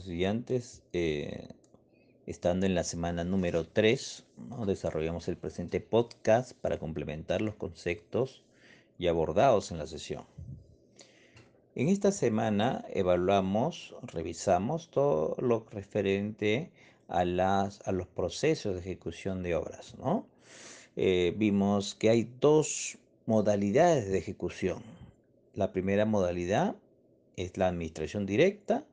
estudiantes. Eh, estando en la semana número 3, ¿no? desarrollamos el presente podcast para complementar los conceptos ya abordados en la sesión. En esta semana evaluamos, revisamos todo lo referente a, las, a los procesos de ejecución de obras. ¿no? Eh, vimos que hay dos modalidades de ejecución. La primera modalidad es la administración directa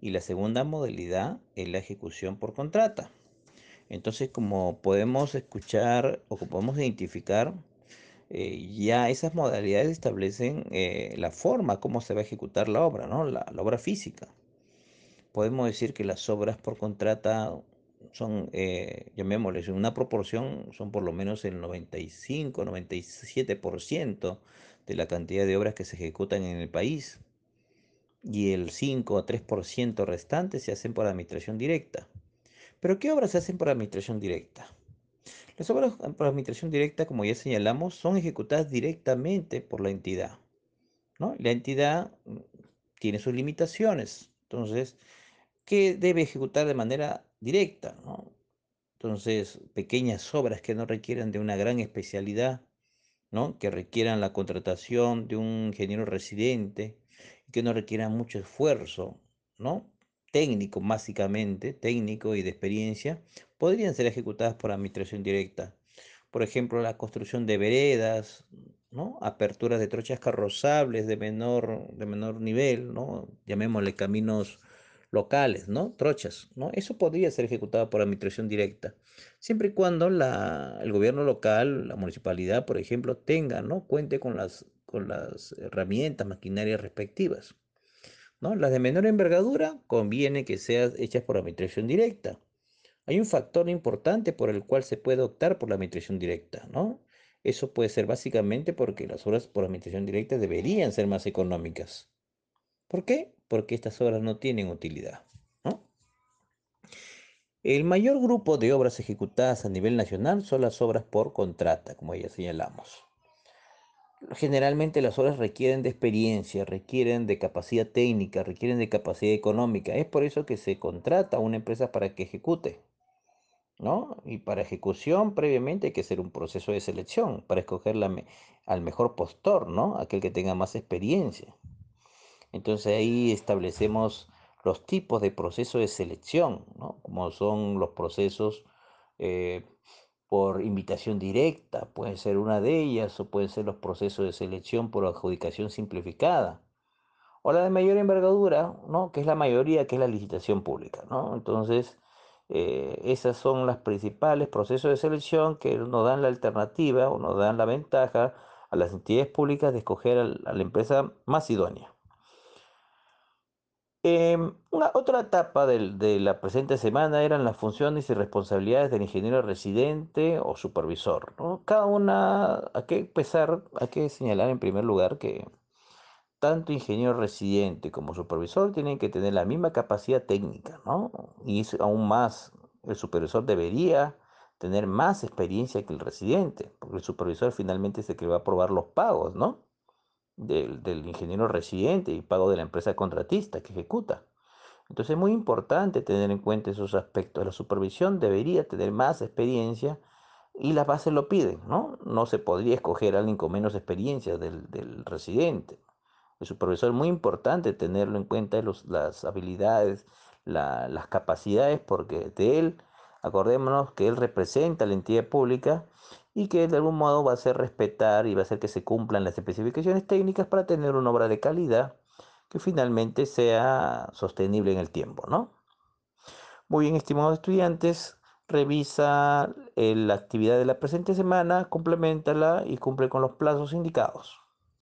y la segunda modalidad es la ejecución por contrata. Entonces, como podemos escuchar o podemos identificar, eh, ya esas modalidades establecen eh, la forma como se va a ejecutar la obra, ¿no? La, obra física. Podemos decir que las obras por contrata son, eh, llamémosles, una proporción, son por lo menos el 95, 97% de la cantidad de obras que se ejecutan en el país y el 5 o 3% restante se hacen por administración directa. ¿Pero qué obras se hacen por administración directa? Las obras por administración directa, como ya señalamos, son ejecutadas directamente por la entidad. ¿no? La entidad mm, tiene sus limitaciones. Entonces, ¿qué debe ejecutar de manera directa? ¿no? Entonces, pequeñas obras que no requieran de una gran especialidad, ¿no? que requieran la contratación de un ingeniero residente, que no requieran mucho esfuerzo, ¿no? Técnico, básicamente, técnico y de experiencia, podrían ser ejecutadas por administración directa. Por ejemplo, la construcción de veredas, ¿no? Aperturas de trochas carrozables de menor, de menor nivel, ¿no? Llamémosle caminos locales, ¿no? Trochas, ¿no? Eso podría ser ejecutado por administración directa, siempre y cuando la, el gobierno local, la municipalidad, por ejemplo, tenga, ¿no? Cuente con las con las herramientas, maquinarias respectivas. ¿no? Las de menor envergadura conviene que sean hechas por administración directa. Hay un factor importante por el cual se puede optar por la administración directa, ¿no? Eso puede ser básicamente porque las obras por administración directa deberían ser más económicas. ¿Por qué? Porque estas obras no tienen utilidad. ¿no? El mayor grupo de obras ejecutadas a nivel nacional son las obras por contrata, como ya señalamos. Generalmente las obras requieren de experiencia, requieren de capacidad técnica, requieren de capacidad económica. Es por eso que se contrata a una empresa para que ejecute. ¿no? Y para ejecución previamente hay que hacer un proceso de selección para escoger al mejor postor, ¿no? Aquel que tenga más experiencia. Entonces ahí establecemos los tipos de proceso de selección, ¿no? Como son los procesos eh, por invitación directa, puede ser una de ellas, o pueden ser los procesos de selección por adjudicación simplificada, o la de mayor envergadura, ¿no? que es la mayoría, que es la licitación pública. Entonces, eh, esas son las principales procesos de selección que nos dan la alternativa o nos dan la ventaja a las entidades públicas de escoger a la empresa más idónea. Em, una, otra etapa de la presente semana eran las funciones y responsabilidades del ingeniero residente o supervisor. Cada una, hay que empezar, hay que señalar en primer lugar que tanto ingeniero residente como supervisor tienen que tener la misma capacidad técnica, ¿no? Y aún más, el supervisor debería tener más experiencia que el residente, porque el supervisor finalmente es el que va a aprobar los pagos, ¿no? Del, ingeniero residente y pago de la empresa contratista que ejecuta. Entonces es muy importante tener en cuenta esos aspectos. La supervisión debería tener más experiencia y las bases lo piden, ¿no? No se podría escoger a alguien con menos experiencia del, residente. El supervisor es muy importante tenerlo en cuenta, los, las habilidades, las capacidades, porque de él, acordémonos que él representa a la entidad pública y que de algún modo va a hacer respetar y va a hacer que se cumplan las especificaciones técnicas para tener una obra de calidad que finalmente sea sostenible en el tiempo, ¿no? Muy bien, estimados estudiantes, revisa la actividad de la presente semana, complementala y cumple con los plazos indicados.